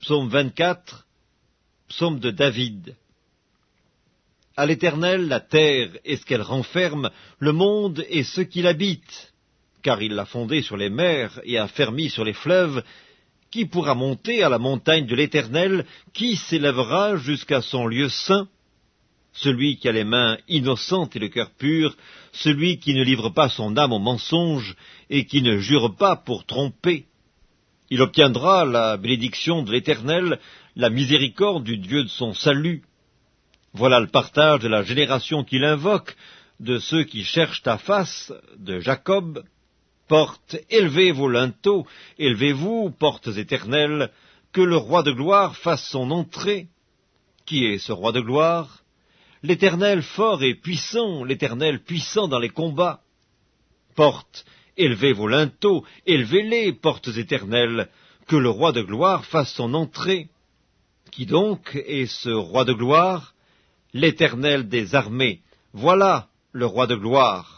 Psaume 24, psaume de David. À l'Éternel la terre et ce qu'elle renferme, le monde et ceux qui l'habitent, car il l'a fondé sur les mers et a fermi sur les fleuves. Qui pourra monter à la montagne de l'Éternel? Qui s'élèvera jusqu'à son lieu saint? Celui qui a les mains innocentes et le cœur pur, celui qui ne livre pas son âme au mensonge et qui ne jure pas pour tromper. Il obtiendra la bénédiction de l'Éternel, la miséricorde du Dieu de son salut. Voilà le partage de la génération qu'il invoque, de ceux qui cherchent ta face, de Jacob. Porte, élevez vos linteaux, élevez-vous, portes éternelles, que le roi de gloire fasse son entrée. Qui est ce roi de gloire? L'Éternel fort et puissant, l'Éternel puissant dans les combats. Portes, élevez vos linteaux, élevez-les, portes éternelles, que le roi de gloire fasse son entrée. Qui donc est ce roi de gloire? L'Éternel des armées. Voilà le roi de gloire.